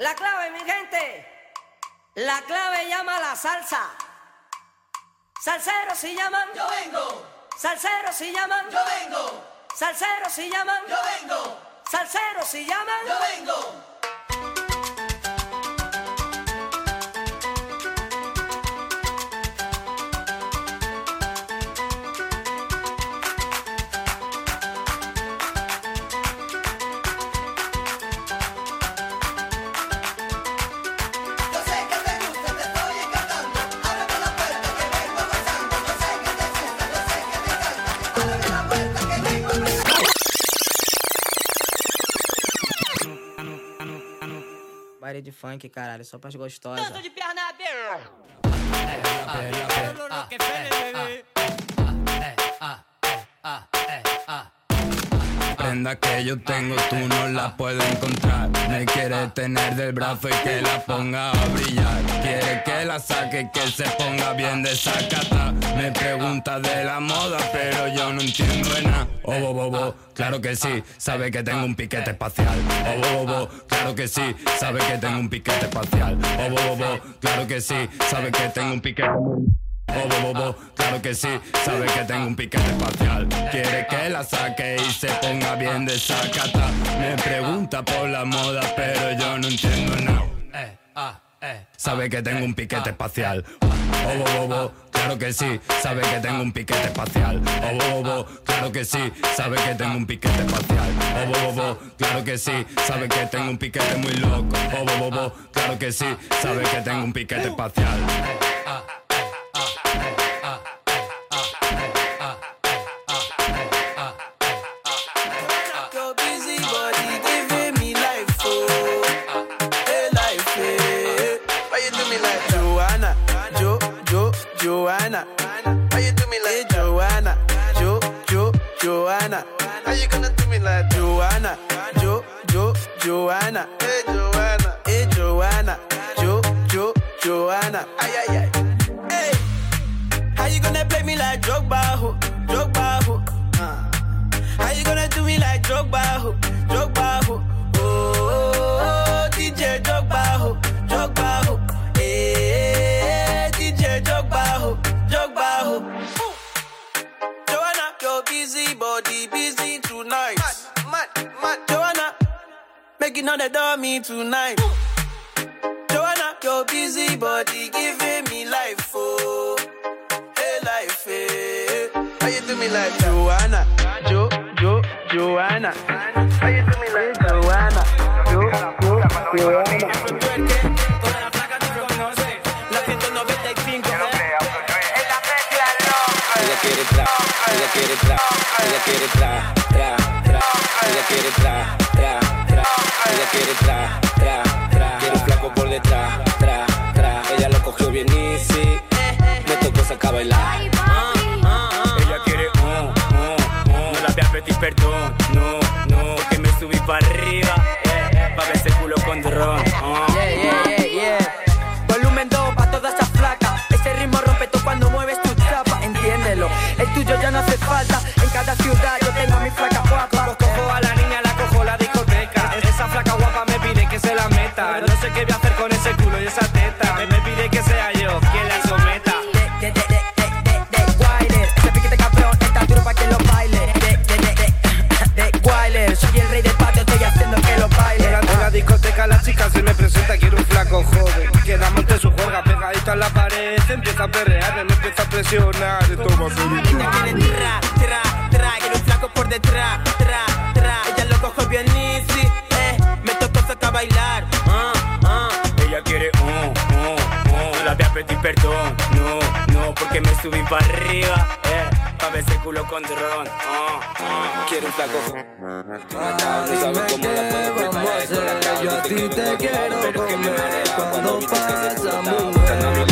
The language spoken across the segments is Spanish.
La clave, mi gente. La clave llama a la salsa. Salseros si llaman. Yo vengo. Salseros si llaman. Yo vengo. Salseros si llaman. Yo vengo. Salseros si llaman. Yo vengo. Baile de funk, caralho, só pras gostosas. Tanto de perna aberta. Que yo tengo, tú no la puedes encontrar. Me quiere tener del brazo y que la ponga a brillar. Quiere que la saque, que se ponga bien de sacata. Me pregunta de la moda, pero yo no entiendo de nada. Oh, bo, bo, bo, claro que sí, sabe que tengo un piquete espacial. Oh, bo, bo, bo, claro que sí, sabe que tengo un piquete espacial. Oh, bo, bo, bo, claro que sí, sabe que tengo un piquete muy... Oh, bo, bo, bo, claro que sí, sabe que tengo un piquete espacial. Quiere que la saque y se ponga bien de sacata. Me pregunta por la moda, pero yo no entiendo nada. Sabe que tengo un piquete espacial. Oh, claro que sí, sabe que tengo un piquete espacial. Oh, bo, bo, bo, claro que sí, sabe que tengo un piquete espacial. Oh, bo, bo, bo, claro que sí, sabe que tengo un piquete muy loco. Oh, bo, bo, bo, claro que sí, sabe que tengo un piquete espacial. How you gonna do me like Joanna, Jo, Jo, Joanna? Hey Joanna, hey Joanna, Jo, Jo, Joanna? Ay ay ay. Hey, how you gonna play me like Drogba, ho, Drogba, ho? Uh. How you gonna do me like Drogba, ho? Making all the dummy tonight. Joanna, your busy body giving me life, oh, hey life, eh. How you do me like Joanna, Jo, Jo, Joanna? How you do me like Joanna, Jo, Jo, Joanna? Toda la flaca te conoce. La 195 Ella quiere tra, ella quiere tra, ella quiere tra, tra, tra, ella quiere tra, tra, tra, ella quiere tra, tra, tra, quiere un flaco por detrás, tra, tra, ella lo cogió bien easy, me tocó sacar a bailar. Ella quiere oh, oh, oh. No la voy a pedir perdón, Se empieza a perrear, me empieza a presionar Esto va a ser un Ella quiere tra, tra, tra, quiere un flaco por detrás, tra, tra. Ella lo cojo bien easy, eh. Me tocó sacar a bailar, ah, ah. Ella quiere oh, oh, oh. No la voy a pedir perdón, no, no Porque me subí para arriba, eh Pa' ver ese culo con dron, oh, oh. Quiere un flaco No sabe cómo la puedo preparar Yo a ti te quiero Pero que me comer cuando pasa, mujer.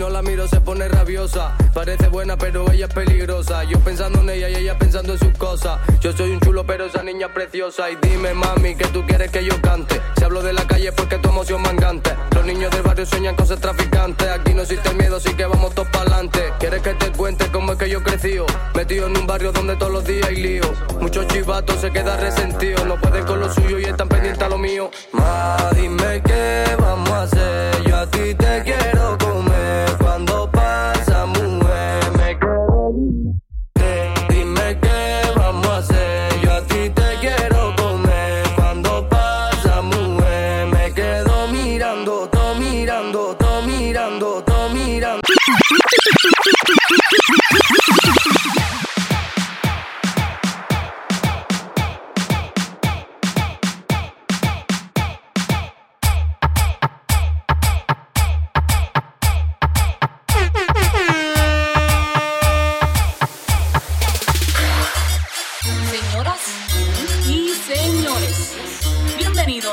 No la miro se pone rabiosa. Parece buena, pero ella es peligrosa. Yo pensando en ella y ella pensando en sus cosas. Yo soy un chulo, pero esa niña es preciosa. Y dime, mami, que tú quieres que yo cante. Si hablo de la calle, porque tu emoción mangante. Los niños del barrio sueñan con ser traficantes. Aquí no existe miedo, así que vamos todos para adelante. ¿Quieres que te cuente cómo es que yo crecí? Metido en un barrio donde todos los días hay lío. Muchos chivatos se quedan resentidos. No pueden con lo suyo y están pendientes a lo mío. Ma, dime qué vamos a hacer. Yo a ti te quiero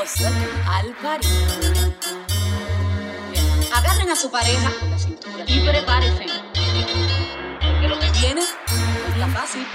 al Agarren a su pareja la cintura y prepárense. Que lo que viene es. La fácil.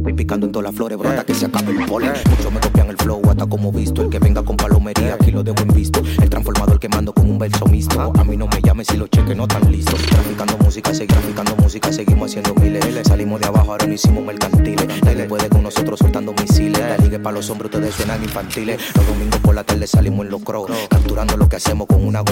Estoy picando en todas las flores, bro, hasta que se acabe el polen. Muchos me copian el flow, hasta como visto. El que venga con palomería, aquí lo dejo en visto. El transformador que mando con un verso mixto. A mí no me llames si los cheques no están listos. Traficando música, seguir traficando música, seguimos haciendo miles. Salimos de abajo, ahora no hicimos mercantiles. Nadie puede con nosotros soltando misiles. La liga para los hombres, ustedes suenan infantiles. Los domingos por la tarde salimos en los crocs. Capturando lo que hacemos con una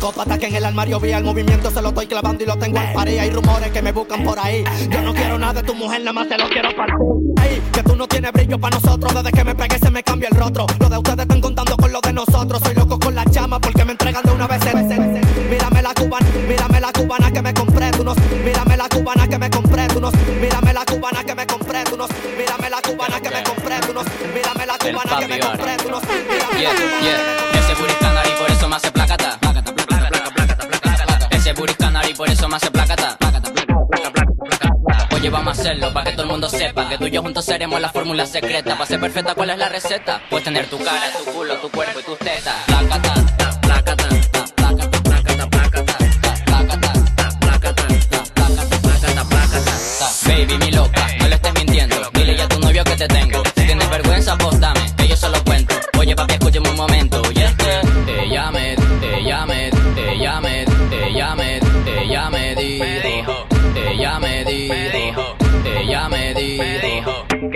psicópata que en el armario vi el movimiento, se lo estoy clavando y lo tengo al pared. Hay rumores que me buscan por ahí. Yo no quiero nada de tu mujer, nada más te lo quiero para hey, que tú no tienes brillo para nosotros. Desde que me pegué se me cambia el rostro. Lo de ustedes están contando con lo de nosotros. Soy loco con la llama porque me entregan de una vez. El, Mírame la cubana, mírame la cubana que me compré. Tú no, mírame la cubana que me compré. Tú no, mírame la cubana que me compré. Tú no, mírame la cubana que me compré. Tú no, mírame la cubana que me compré. Tú no, mírame la cubana que me compré. sepa Que tú y yo juntos seremos la fórmula secreta Para ser perfecta, ¿cuál es la receta? Pues tener tu cara, tu culo, tu cuerpo y tus tetas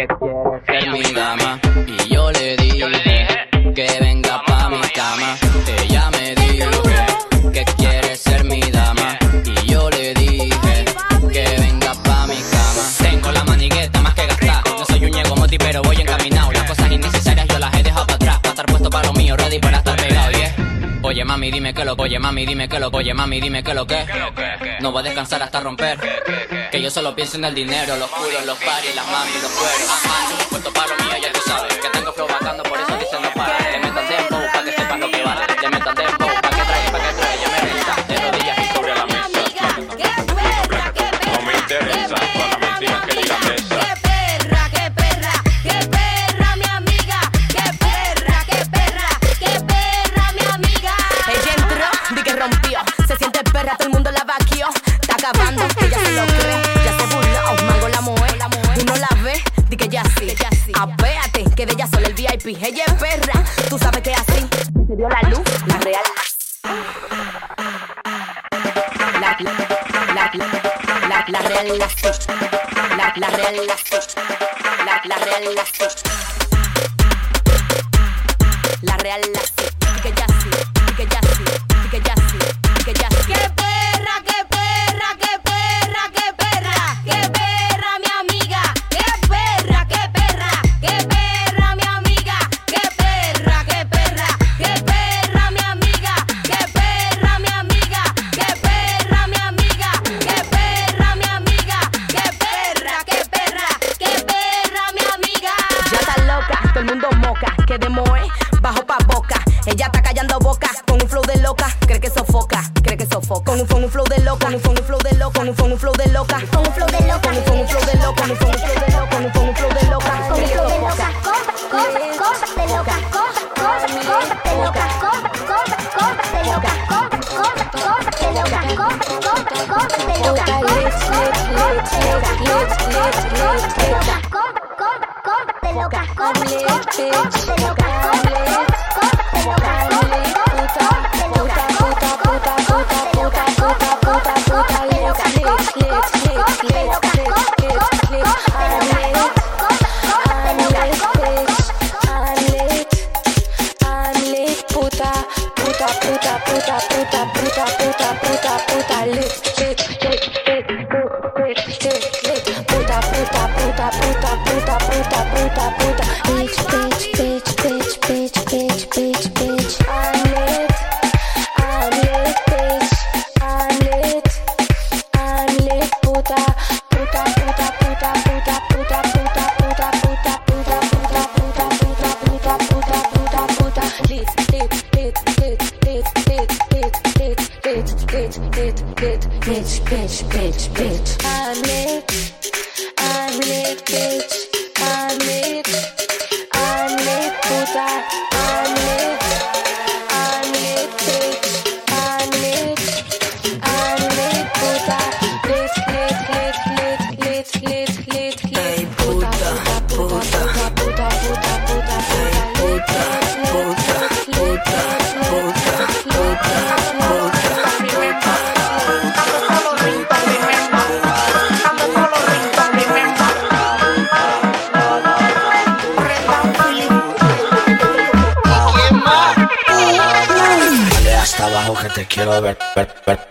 get lo oye mami, dime que lo oye mami, dime que lo que. No voy a descansar hasta romper. Que yo solo pienso en el dinero, los culos, los paris, las mami, los cueros. La, real la sé. La real la sé. Que ya Yeah. over, but, but.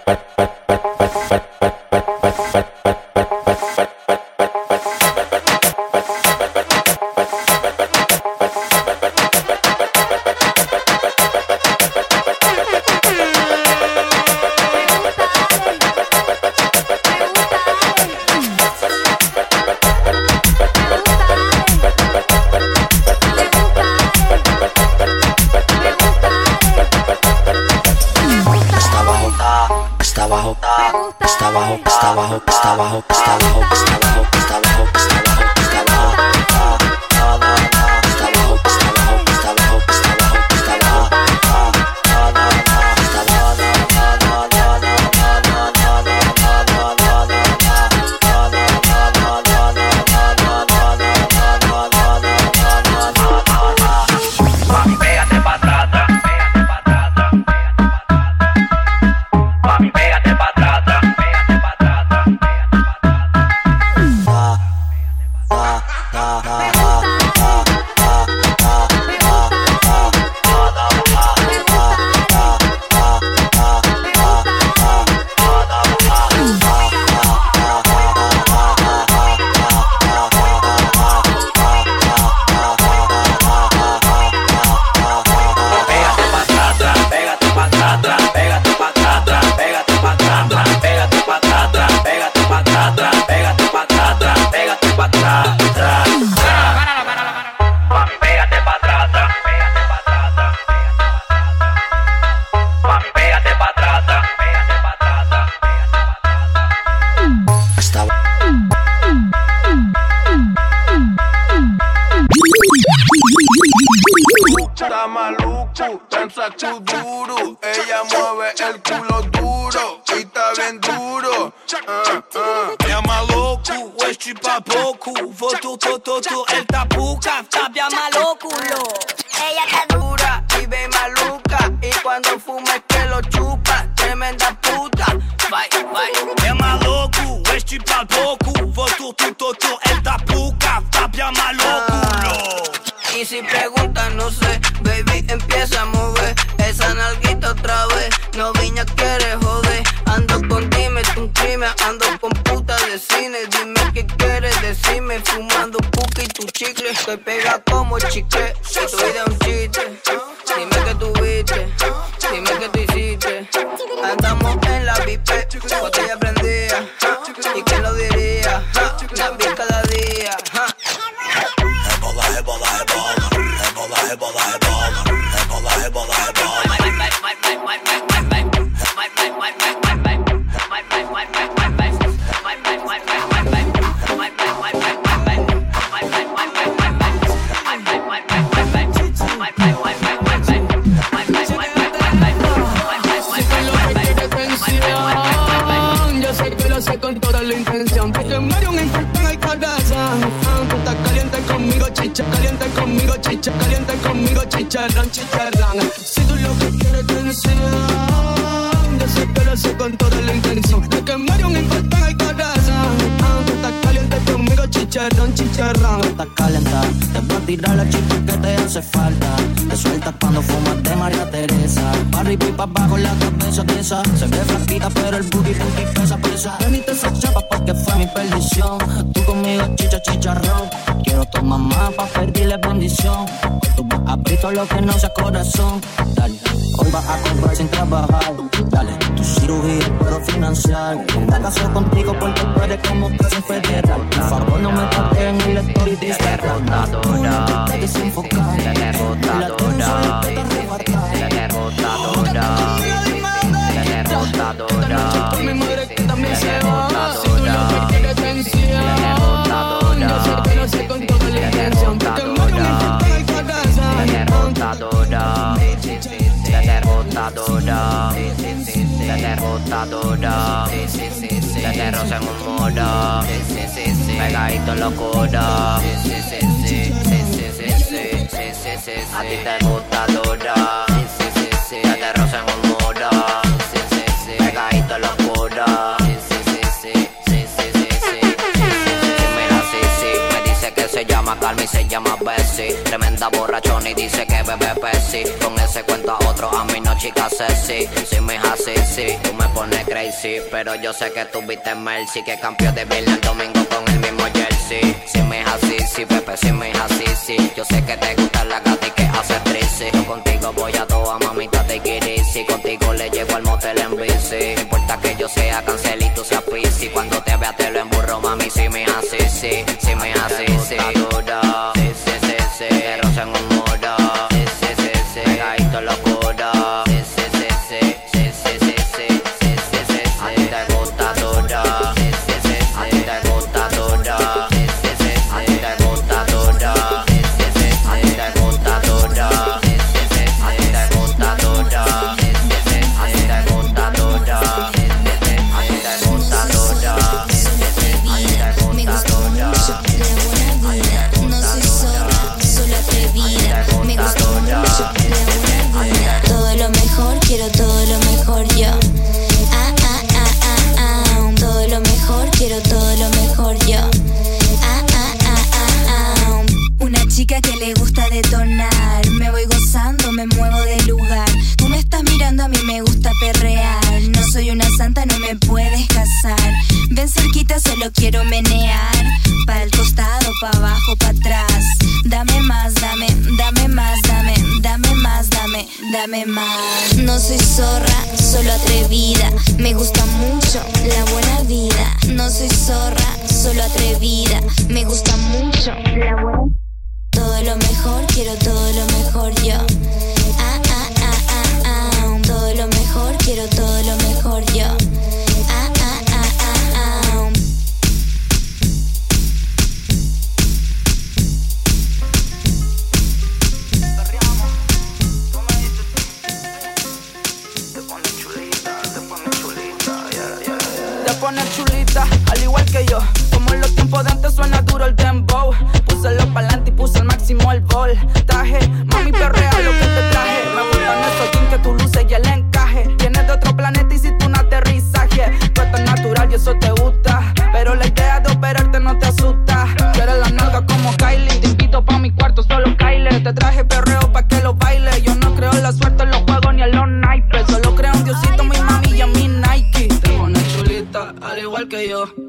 Conmigo, chicharrón, chicharrón. Si tú lo que quieres tensión, yo sé que con toda la intención de quemar un infarto en el corazón. Chicharrón, chicharrón. Estás calentada, te voy a tirar la chispa que te hace falta. Te sueltas cuando fumas de María Teresa. Pa' arriba y pa' abajo la cabeza tiesa. Se ve flaquita, pero el booty booty pesa, pesa. Veniste esa chapa porque fue mi perdición. Tú conmigo, chicha, chicharrón. Quiero tu mamá pa' pedirle bendición. Tú vas a abrir lo que no sea corazón. Dale, hoy vas a comprar sin trabajar. Dale, tu cirugía puedo financiar. Me caso contigo porque tú eres como casi federal. Por favor, no me Comparten en la la tuya toda la intención La derrotadora La derrotadora La derrotadora se te roza en un muro. Pegadito locuro. A ti te gusta dura. Se te en un llama se llama Bessie. Tremenda borrachona y dice que bebe Pepsi. Con ese cuento a otro, a mí no chica sexy. Si me así, sí, tú me pones crazy. Pero yo sé que tuviste Mercy, que campeón de Villa el domingo con el mismo jersey. Si me así, sí, Pepe, si me así, sí. Yo sé que te gusta la gata y que hace triste. Yo contigo voy a toda mamita te quiere. Si contigo le llego al motel en bici. No importa que yo sea cancel y tú seas pisi. Cuando te vea te lo emburro, mami, si me así, sí, si me así, sí. Lolita.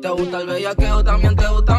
Te gusta el bellaqueo, también te gusta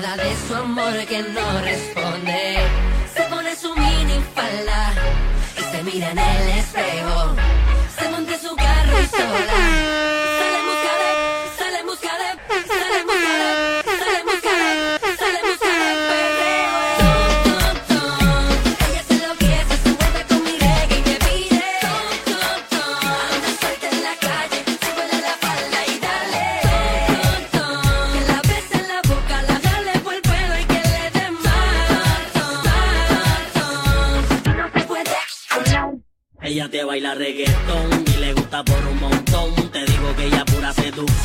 De su amor que no responde. Se pone su mini falda y se mira en el espejo. Se monta su carro y sola.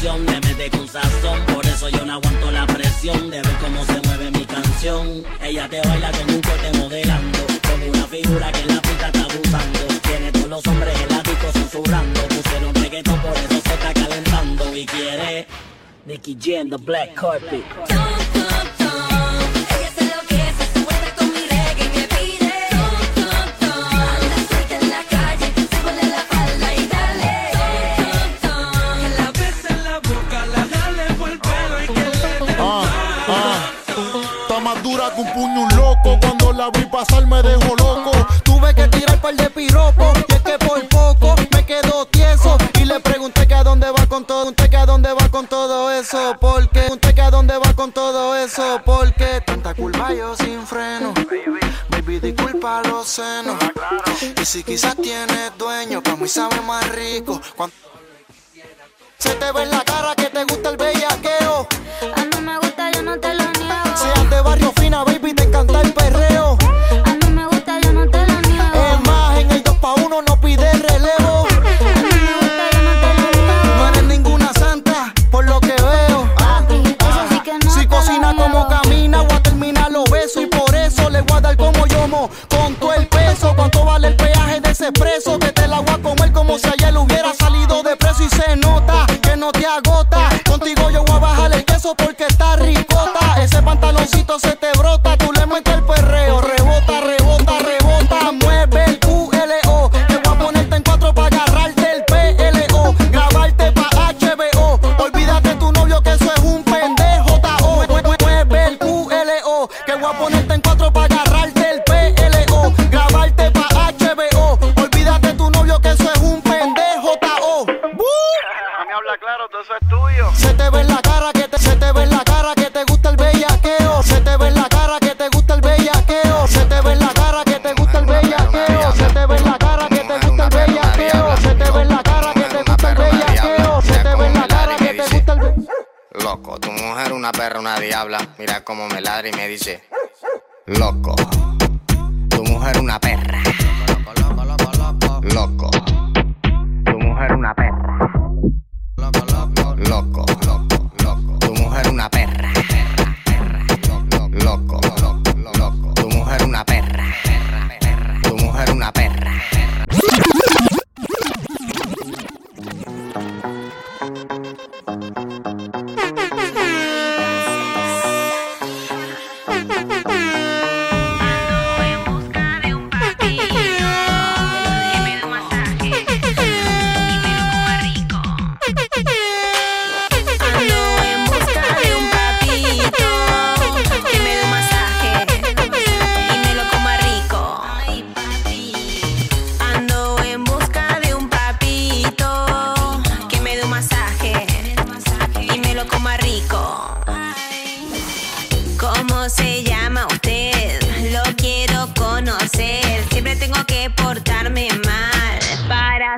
Seducción, le mete con sazón. Por eso yo no aguanto la presión de ver cómo se mueve mi canción. Ella te baila con un corte modelando, con una figura que la puta está abusando. Tiene todos los hombres elásticos susurrando. Pusieron reggaetón, por eso se está calentando. Y quiere Nicky J en the black carpet. Pasar me dejó loco. Tuve que tirar par de piropos y es que por poco me quedo tieso y le pregunté que a dónde va con todo, pregunté que a dónde va con todo eso, porque pregunté que a dónde va con todo eso, porque tanta curva yo sin freno, baby disculpa los senos y si quizás tienes dueño, para mí sabe más rico. Cuan- Se te ve en la cara que te gusta el bellaqueo. Con todo el peso, cuánto vale el peaje de ese preso. Que te la voy a comer como si ayer hubiera salido de preso. Y se nota que no te agota. Contigo yo voy a bajar el queso porque está ricota. Ese pantaloncito se te brota. Cómo me ladra y me dice,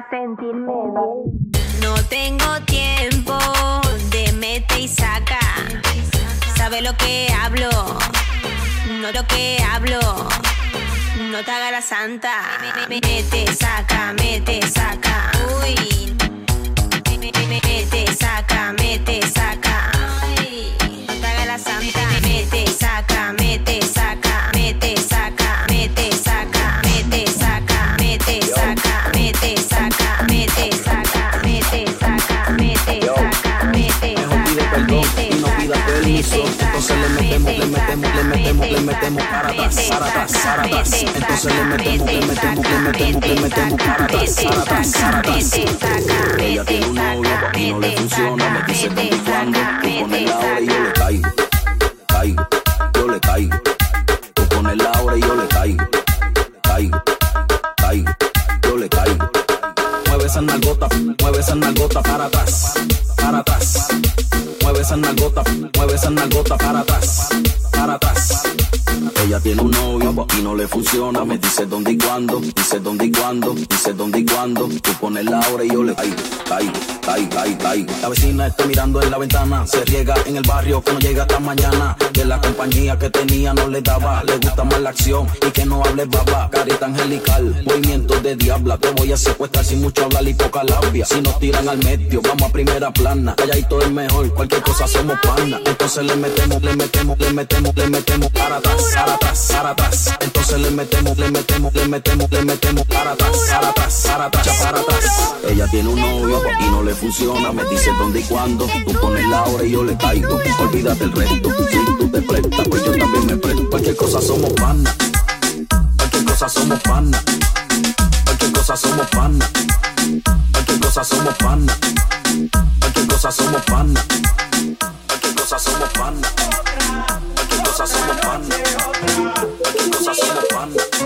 No tengo tiempo de mete y saca. Sabe lo que hablo, no lo que hablo. No te haga la santa. Mete, saca, mete, saca. Uy. Mete, saca, mete, saca. No te haga la santa. Mete, saca, mete, Entonces le metemos, le metemos, le metemos, le metemos para atrás, para atrás, para atrás. Entonces le metemos, le metemos, le metemos, le metemos para atrás, para atrás, para atrás. Ella tiene un novio y no le funciona, me dice dónde y cuándo. Tú pones la hora y yo le caigo, caigo, yo le caigo. Tú pones la hora y yo le caigo, caigo, caigo, yo le caigo. Mueve esa nalgota, mueve esa nalgota para atrás, para atrás. Esa nalgota, mueve esa nalgota para atrás, para atrás. Ella tiene un novio y no le funciona. Me dice dónde y cuándo, dice dónde y cuándo, dice dónde y cuándo. Tú pones la hora y yo le caigo, caigo, caigo, caigo, caigo. La vecina está mirando en la ventana. Se riega en el barrio que no llega hasta mañana. Que la compañía que tenía no le daba. Le gusta más la acción y que no hable baba. Carita angelical, movimiento de diabla. Te voy a secuestrar sin mucho hablar y poca labia. Si nos tiran al medio, vamos a primera plana. Calladito es mejor, cualquier cosa hacemos pana. Entonces le metemos, le metemos, le metemos, le metemos para atrás, para atrás, para atrás. Entonces le metemos, le metemos, le metemos, le metemos para atrás, para atrás, para atrás, para atrás. Ella tiene un novio y no le funciona. Me dice dónde y cuándo. Tú pones la hora y yo le caigo. Olvídate el resto. Si tú te prestas, pues yo también me presto. Cualquier cosa somos pana. Cualquier cosa somos pana. Cualquier cosa somos pana. Cualquier cosa somos pana. Cualquier cosa somos pana. Cualquier cosa somos pana. Cosa somos pana. Cualquier cosa somos pana.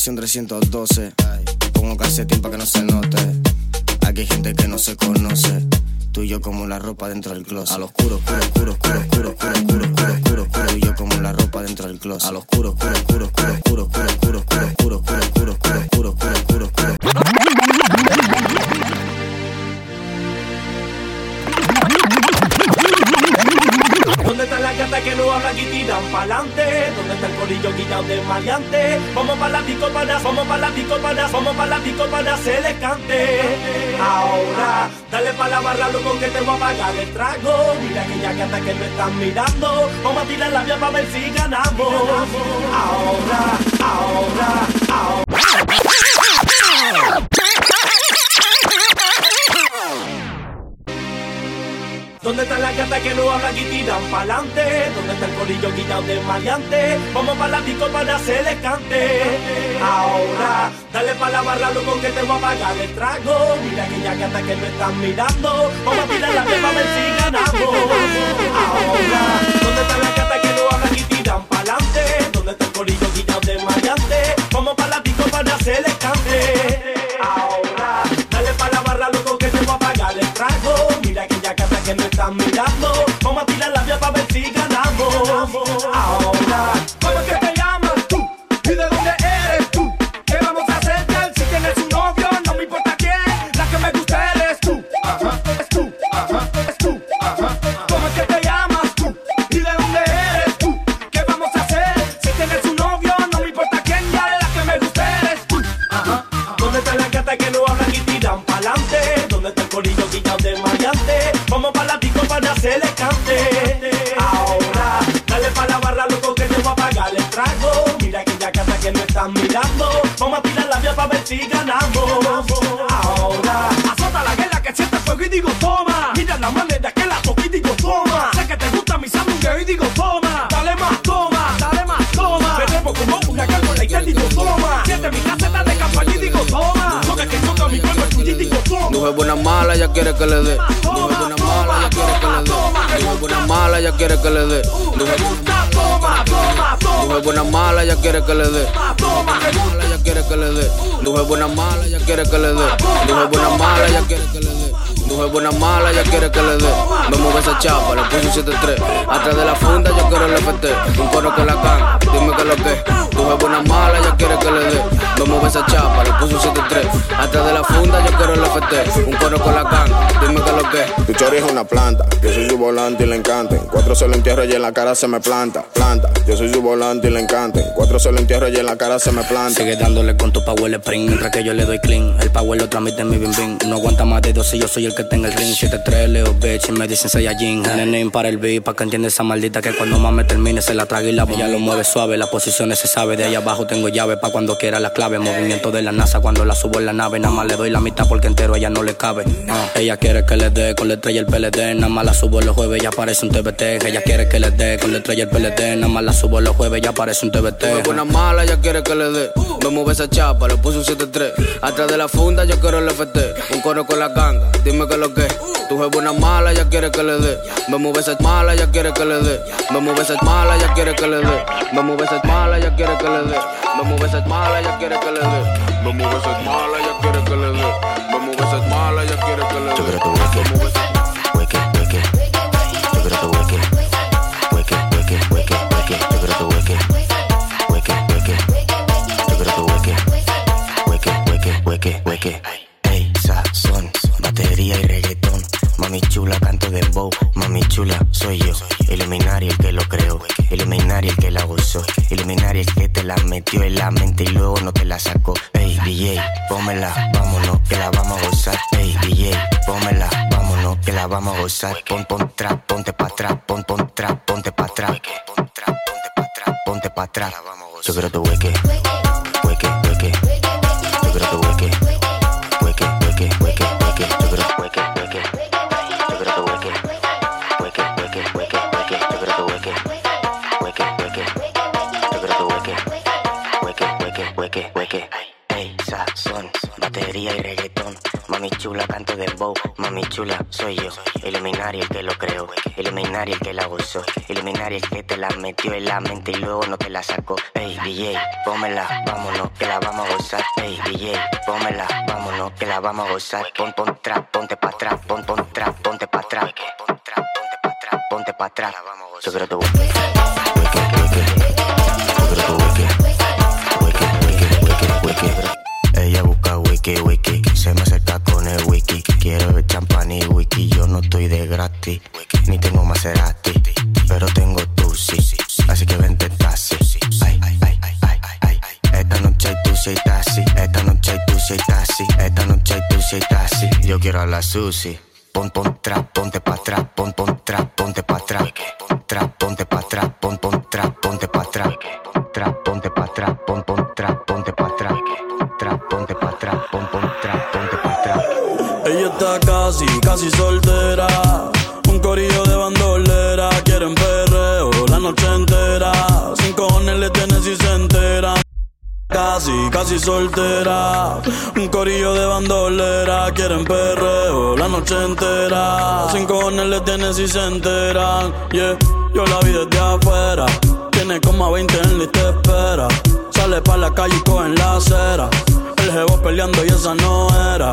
Habitación 312, pongo calcetín pa' que no se note. Aquí hay gente que no se conoce. Tú y yo como la ropa dentro del closet. Al oscuro, oscuro, oscuro, oscuro, oscuro, oscuro, oscuro, oscuro, oscuro, oscuro. Tú y yo como la ropa dentro del closet. Al oscuro, oscuro, oscuro, oscuro, oscuro, oscuro, maleante? Vamos pa' la picópanas, vamos pa' la picópanas, vamos pa' la picópanas, se les cante. Ahora, dale pa' la barra, loco, que te voy a pagar el trago. Mira aquella gata que me están mirando. Vamos a tirar la vía pa' ver si ganamos. Ahora, ahora, ¿Dónde que y tiran pa'lante? ¿Dónde está el corillo guillado de maleante? Vamos pa' la pico para hacer cante. Ahora, dale pa' la barra, loco, que te voy a pagar el trago. Mira aquella gata que me están mirando. Vamos a tirar la pipa a ver si ganamos. Ahora, ¿dónde están las gatas que no hablan y tiran pa'lante? ¿Dónde está el corillo guillado de maleante? Vamos pa' la pico para hacer cante. Ahora, dale pa' la barra, loco, que te voy a pagar el trago. Mira aquella gata que me están mirando. La vía para ver si ganamos. Ahora, ¿cómo Mujer buena mala, ya quiere que le dé. Mujer buena mala, ya quiere que le dé. Mujer buena mala, ya quiere que le dé. Mujer Mujer buena mala, ya quiere que le dé. Mala, ya quiere que le dé. Mujer buena mala, ya quiere que le dé. Mujer buena mala, ya quiere que le dé. Mujer buena mala, ya quiere que le dé. Me mueve esa chapa, le puse un 7-3. Atrás de la funda, yo quiero el FT. Un coro con la can, dime que lo que. Mujer buena mala, ya quiere que le dé. Me mueve esa chapa, le puse un 7-3. Atrás de la funda, yo quiero el FT. Un coro con la can, dime que lo que. Tu chori es una planta, yo soy su volante y le encanta. En Cuatro se lo entierro y en la cara se me planta. Planta, yo soy su volante y le encanta. En Cuatro se lo entierro y en la cara se me planta. Sigue dándole con tu power spring mientras que yo le doy clean. El power lo transmite en mi bim bim. No aguanta más de 12, yo soy el que tenga el ring. 7-3, Leo bitch y me dicen Saiyajin. Name para el beat, pa' que entienda esa maldita que cuando más me termine se la traga y la Ella lo mueve suave, las posiciones se sabe. De ahí abajo tengo llave pa' cuando quiera la clave. Movimiento de la NASA cuando la subo en la nave. Nada más le doy la mitad porque entero a ella no le cabe. Ella quiere que le dé con la estrella y el PLD. Nada más la subo los jueves, ya parece un TBT. Ella quiere que le dé con la estrella y el PLD. Nada más la subo los jueves, ya parece un TBT. Mujer buena mala, ya quiere que le dé. Me mueve esa chapa, le puse un 7-3. Atrás de la funda, yo quiero el FT. Un coro con la ganga, dime que lo que. Tu mujer buena mala, ya quiere que le dé. Me mueve esa mala, ya quiere que le dé. Me mueve esa mala, ya quiere que le dé. Me mueve esa mala, ya quiere que le dé. Me mueve esa mala, ya quiere que le dé. Me mueve esa mala, ya quiere que le dé. Me mueve esa mala, ya quiere que le dé. Me mueve esa- Ey, Mami chula, canto de bow. Mami chula, soy yo. Iluminario el que lo creó. Iluminario el que la gozó. Iluminario el que te la metió en la mente y luego no te la sacó. Ey, DJ, pómela, vámonos, que la vamos a gozar. Ey, DJ, pómela, vámonos, que la vamos a gozar. Pon, pon trap, ponte pa' atrás, pon, pon trap, ponte pa' atrás. Ponte pa' atrás, ponte pa' atrás. Yo quiero tu hueque. Chula, soy yo. Iluminario el que lo creó. Iluminario el que la gozó. Iluminario el que te la metió en la mente y luego no te la sacó. Ey, DJ, pómela, vámonos, que la vamos a gozar. Ey, DJ, pómela, vámonos, que la vamos a gozar. Pon, pon, trap, ponte pa' atrás, pon, pon, trap, ponte pa' atrás. Ponte pa' atrás. Yo quiero tu wiki, wiki, wiki. No estoy de gratis. Ni tengo Maserati. Pero tengo tu sí. Así que vente en taxi. Ay, ay. Esta noche hay tu y taxi. Esta noche hay tu y taxi. Esta noche hay tu y taxi. Yo quiero a la sushi. Pon, pon, trap, ponte pa' atrás, pon, pon, trap, ponte pa' atrás. Trap, ponte pa' atrás, pon, pon, trap, ponte pa' atrás. Casi, casi soltera. Un corillo de bandolera. Quieren perreo la noche entera. Sin cojones le tienen si se enteran. Casi, casi soltera. Un corillo de bandolera. Quieren perreo la noche entera. Sin cojones le tienen si se enteran. Yeah, yo la vi desde afuera. Tiene como a 20 en lista de espera. Sale pa' la calle y coge en la acera. El jevo peleando y esa no era.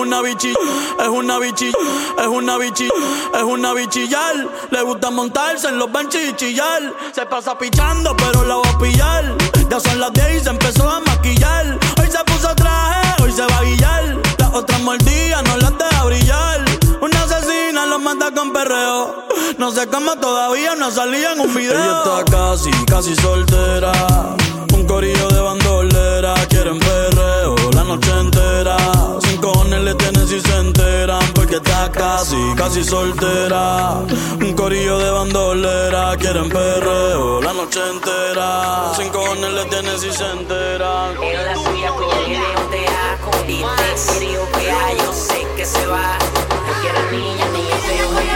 Una bichi, es una bichi, es una bichi, es una bichillar. Le gusta montarse en los benches y chillar. Se pasa pichando, pero la va a pillar. Ya son las 10 y se empezó a maquillar. Hoy se puso traje, hoy se va a guillar. Las otras mordidas no las deja brillar. Una asesina los manda con perreo. No sé cómo todavía no salía en un video. Ella está casi, casi soltera. Un corillo de bandolera. Quieren perreo la noche entera. Le tienen si se enteran. Porque está casi, casi soltera. Un corillo de bandolera. Quieren perreo la noche entera. Sin cojones le tienen si se enteran. En la suya con GTA con Dites, quiero que yo sé que se va. Yo quiero niña, mía feo.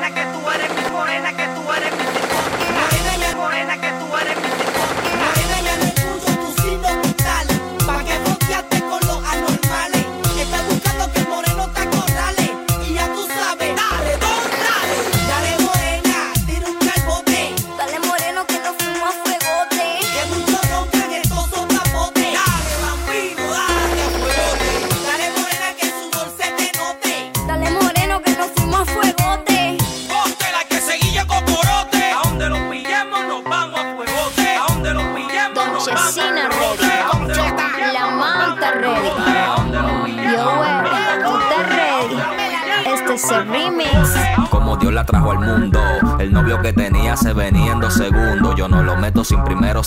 Morena que tú eres mi morena, que tú eres mi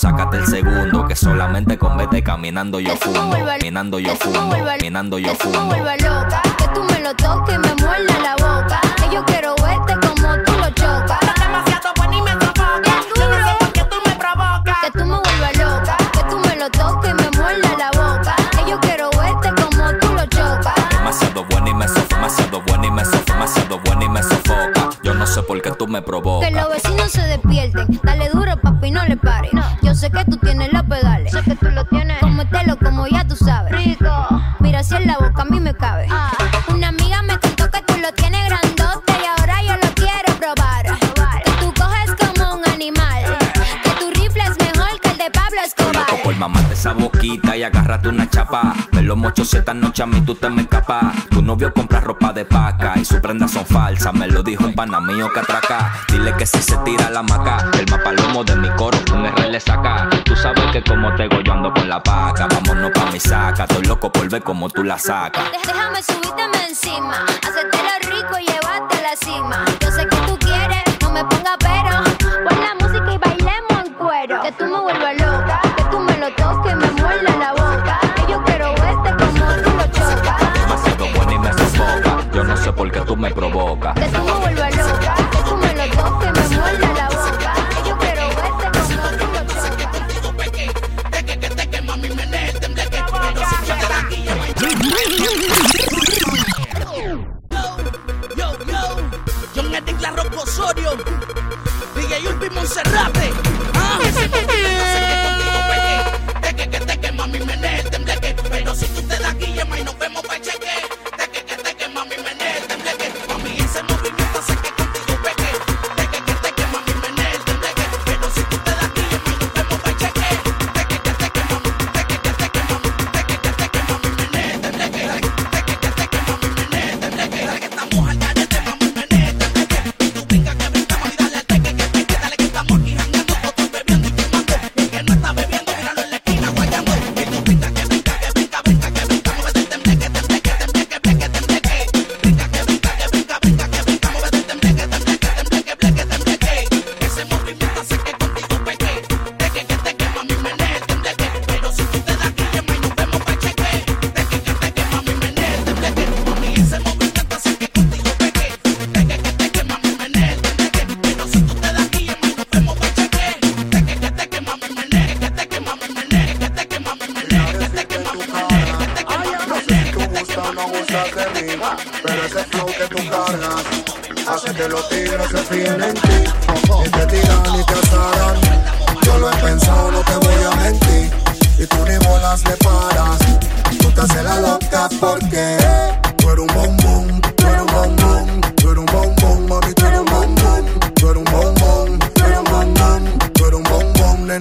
sácate el segundo. Que solamente con vete caminando yo fundo. Caminando yo fundo. Caminando yo vuelve loca. Que tú me lo toques y me muerda la boca. Que yo quiero verte como tú lo chocas. demasiado bueno y me sofoca. Yo no sé por qué tú me provocas. Que tú me vuelvas loca. Que tú me lo toques y me muerda la boca. Que yo quiero verte como tú lo chocas. Demasiado bueno y me sofoca. Demasiado bueno y me sofoca. Demasiado bueno y me sofoca. Yo no sé por qué tú me provocas. Que los vecinos se despierten tú tienes los pedales. Sé que tú lo tienes. Cómetelo como ya tú sabes. Rico. Mira si en la boca a mí me cabe. Ah. Una amiga me contó que tú lo tienes grandote y ahora yo lo quiero probar. Que tú coges como un animal. Que tu rifle es mejor que el de Pablo Escobar. Loco mamá de esa boquita y agarrarte una chapa. Me lo mocho si esta noche a mí tú te me escapas Novio compra ropa de paca y sus prendas son falsas. Me lo dijo un pana mío que atraca. Dile que si se tira la maca, el mapalomo de mi coro, un R le saca. Tú sabes que como te yo ando con la paca. Vámonos pa' mi saca. Estoy loco por ver como tú la sacas. Déjame subírteme encima, hacértelo rico y llevarte a la cima. Yo sé que tú quieres,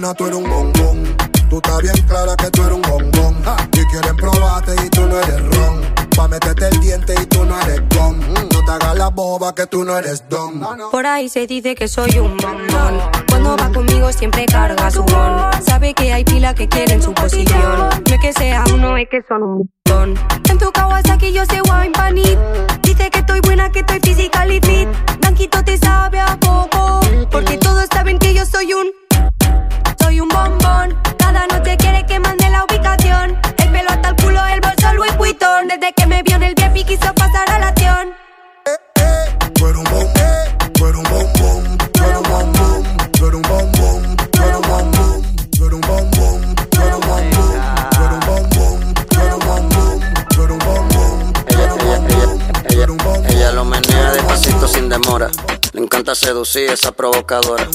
nena, tú eres un bombón. Tú estás bien clara que tú eres un bombón. Y quieren probarte y tú no eres ron. Pa' meterte el diente y tú no eres gom. No te hagas la boba que tú no eres don. Por ahí se dice que soy un bombón. Cuando va conmigo siempre carga su bon. Sabe que hay pila que quieren su posición. No es que sea uno, es que son un montón. En tu Kawasaki yo sé wine panit. Dice que estoy buena, que estoy physically fit. Blanquito te sabe a poco. Porque todos saben que yo soy un nada, no te quiere que mande encanta seducir esa provocadora.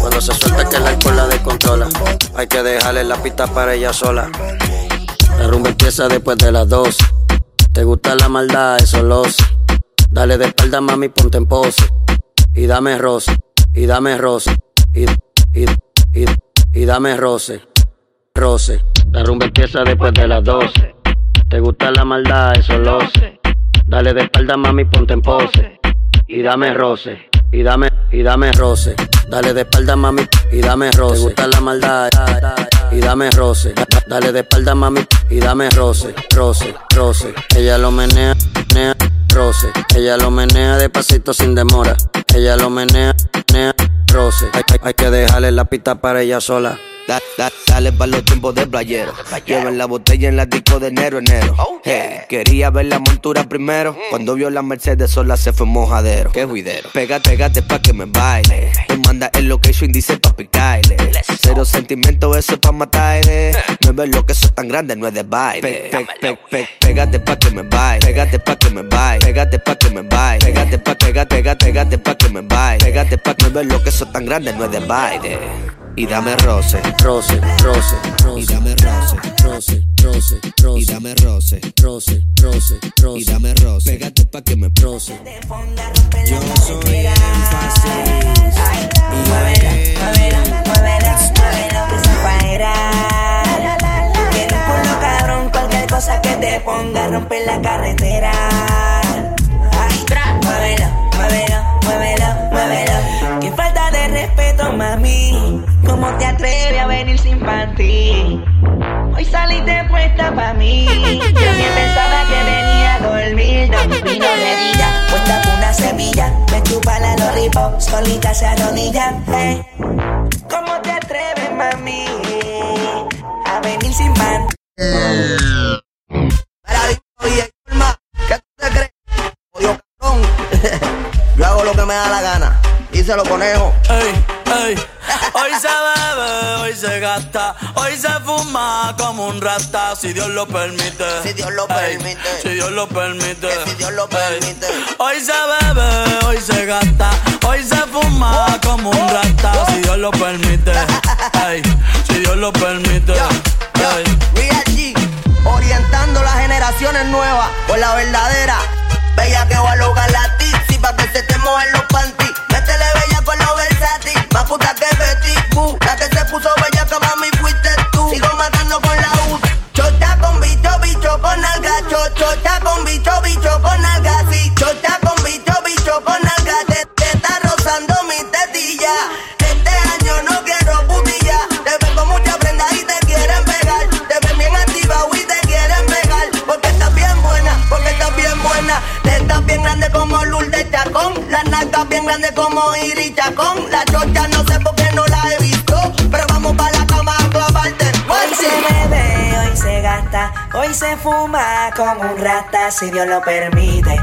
Cuando se suelta que el alcohol la descontrola. Hay que dejarle la pista para ella sola. La rumba empieza después de las dos. Te gusta la maldad, eso lo sé. Dale de espalda, mami, ponte en pose. Y dame roce, y dame roce. Y, y, y, dame roce, roce. La rumba empieza después de las dos. Te gusta la maldad, eso lo sé. Dale de espalda, mami, ponte en pose. Y dame roce, y dame, y dame roce. Dale de espalda, mami, y dame roce. Te gusta la maldad, y dame roce. Da- Dale de espalda, mami, y dame roce, roce, roce. Ella lo menea, menea, roce. Ella lo menea despacito sin demora. Ella lo menea, menea, roce. Hay- hay que dejarle la pista para ella sola. Da- da- dale pa' los tiempos de playero. Lleven la botella en la disco de enero, enero. Hey, quería ver la montura primero. Cuando vio la Mercedes sola se fue mojadero. Qué juidero. Pégate, pégate pa' que me baile. Me manda el location, dice pa' picarle. Cero sentimiento, eso es pa' matarle. No es ver lo que eso es tan grande, no es de baile. Pe- pe- pe- pégate pa' que me baile. Pégate pa' que me baile. Pégate pa' que me baile. Pégate pa' pégate, pégate, pégate pa' que me baile. Pégate pa' que no es ver lo que eso es tan grande, no es de baile y dame roce, roce, roce, roce. Y dame roce, roce, roce, roce. Y dame roce, roce, roce, roce. Y dame roce. Pégate pa que me roce. Yo soy énfasis. Muévela, muévela, muévela, muévela que se paera. Tienes culo cabrón, cualquier cosa que te ponga rompe la carretera. Ay, muévela, muévela, muévela, muévela que falta respeto, mami. ¿Cómo te atreves a venir sin panty? Hoy saliste puesta pa' mí. Yo ni pensaba que venía a dormir. No vino de día, puesta con una semilla. Me chupa la lollipop, solita se arrodilla. Eh. ¿Cómo te atreves, mami? A venir sin pan, eh. que tú te crees, panty. Yo hago lo que me da la gana. Hoy se bebe, hoy se gasta, hoy se fuma como un rata, si Dios lo permite. Si Dios lo permite. Si Dios lo permite. Si Dios lo permite. Hoy se bebe, hoy se gasta, hoy se fuma como un rata, si Dios lo permite. si Dios lo permite. Yo, yo, orientando las generaciones nuevas por la verdadera. Bella que va a lograr la tizi para que se te mojen los panties. Katy, más puta que Betty Boo, la que se puso como un rata si Dios lo permite.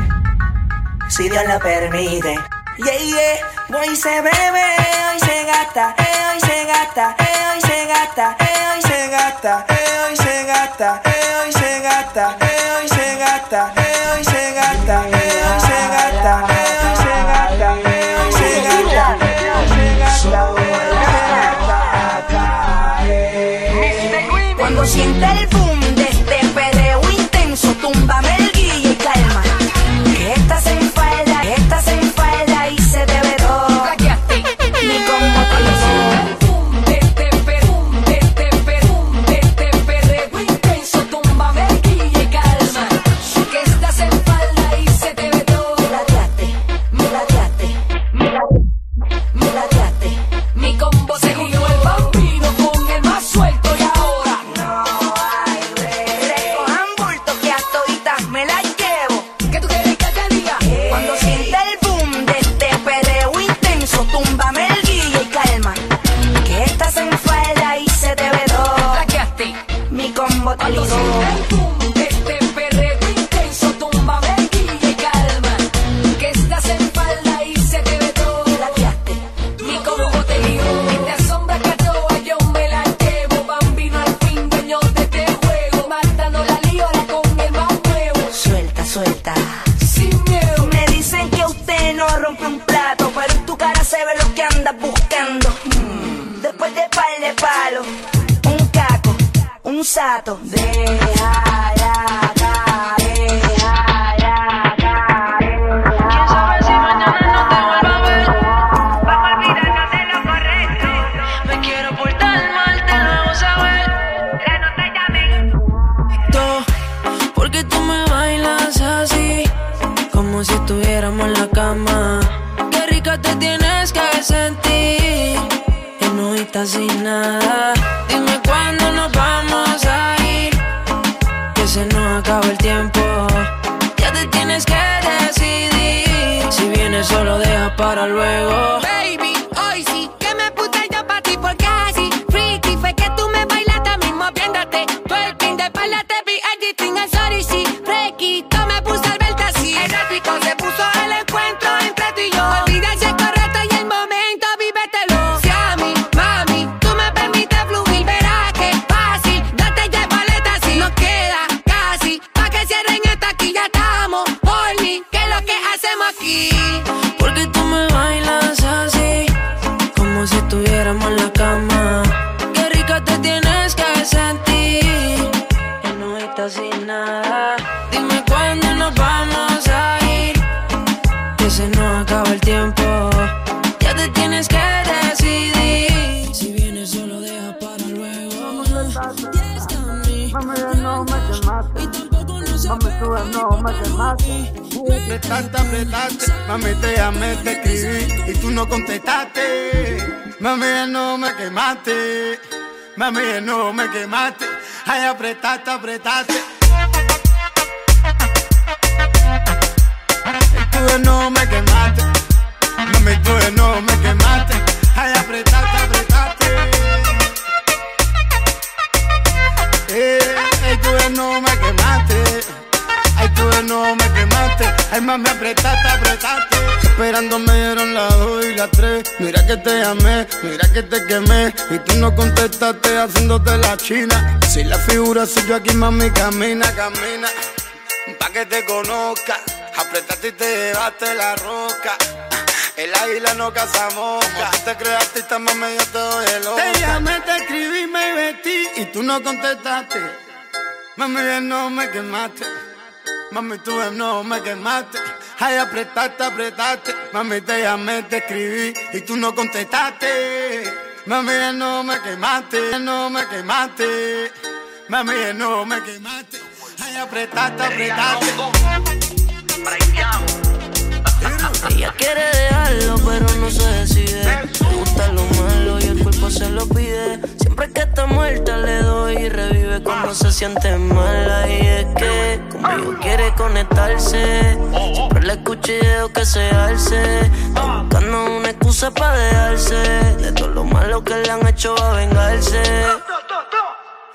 Si Dios lo permite. Yeah, yeah. Hoy se bebe, hoy se gasta, hoy se gasta, hoy se gasta, hoy se gasta, hoy se gasta, hoy se gasta, hoy se gasta, hoy se gasta, hoy se gasta, hoy se gasta, hoy se gasta, hoy se gasta, hoy se gasta. Cuando siente insato. Deja. Mami, no me quemaste. Ay, apretaste, apretaste. Tú no me quemaste. Mami, tú no me quemaste. Ay, apretaste, apretaste. Eh, tú no me quemaste. Tú no me quemaste. Ay, mami, apretaste, apretaste. Esperando me dieron las dos y las tres. Mira que te llamé, mira que te quemé. Y tú no contestaste haciéndote la china. Si la figura soy yo aquí, mami, camina, camina. Pa' que te conozca. Apretaste y te llevaste la roca. El águila no caza mosca. Te creas artista, mami, yo te doy el ojo. Te llamé, te escribí, me vestí y tú no contestaste. Mami, bien no me quemaste. Mami, tú bien no me quemaste. Ay, apretaste, apretaste. Mami, te llamé, te escribí y tú no contestaste. Mami, bien no me quemaste, bien no me quemaste. Mami, bien no me quemaste. Ay, apretaste, apretaste. Ella quiere dejarlo, pero no se decide. Gusta lo malo se lo pide. Siempre que está muerta le doy y revive cuando se siente mala. Y es que conmigo quiere conectarse. Siempre le escucho y que se alce. Está buscando una excusa para dejarse. De todo lo malo que le han hecho va a vengarse.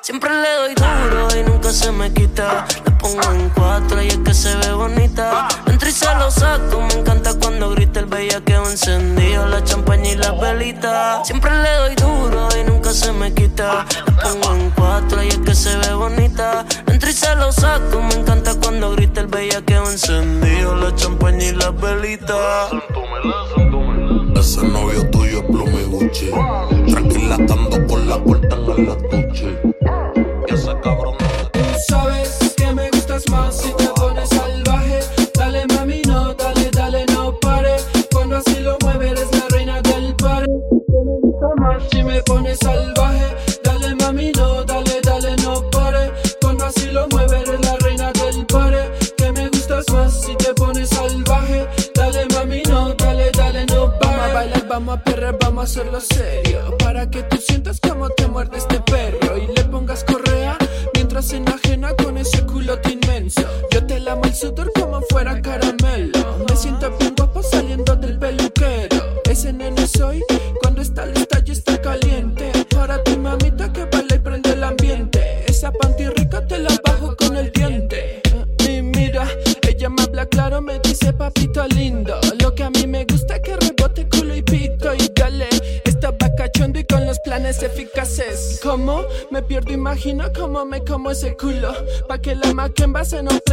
Siempre le doy duro y nunca se me quita. Le pongo en cuatro y es que se ve bonita. Entro y se lo saco, me encanta cuando grita el bellaqueo encendido, la champaña y la velita. Siempre le doy duro y nunca se me quita. Le pongo en cuatro y es que se ve bonita. Entro y se lo saco, me encanta cuando grita el bellaqueo encendido, la champaña y la velita. Ese novio tuyo es Pluma y por la puerta en la tuche. Pones salvaje. Dale mami, no, dale, dale, no pare. Cuando así lo mueves, eres la reina del pare. Que me gustas más si te pones salvaje. Dale mami, no, dale, dale, no pare. Vamos a bailar, vamos a perrer, vamos a hacerlo serio. Para que imagino cómo me como ese culo. Pa' que la maquemba se nos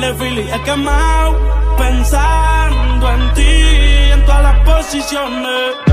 De filis he quemado. Pensando en ti, en todas las posiciones.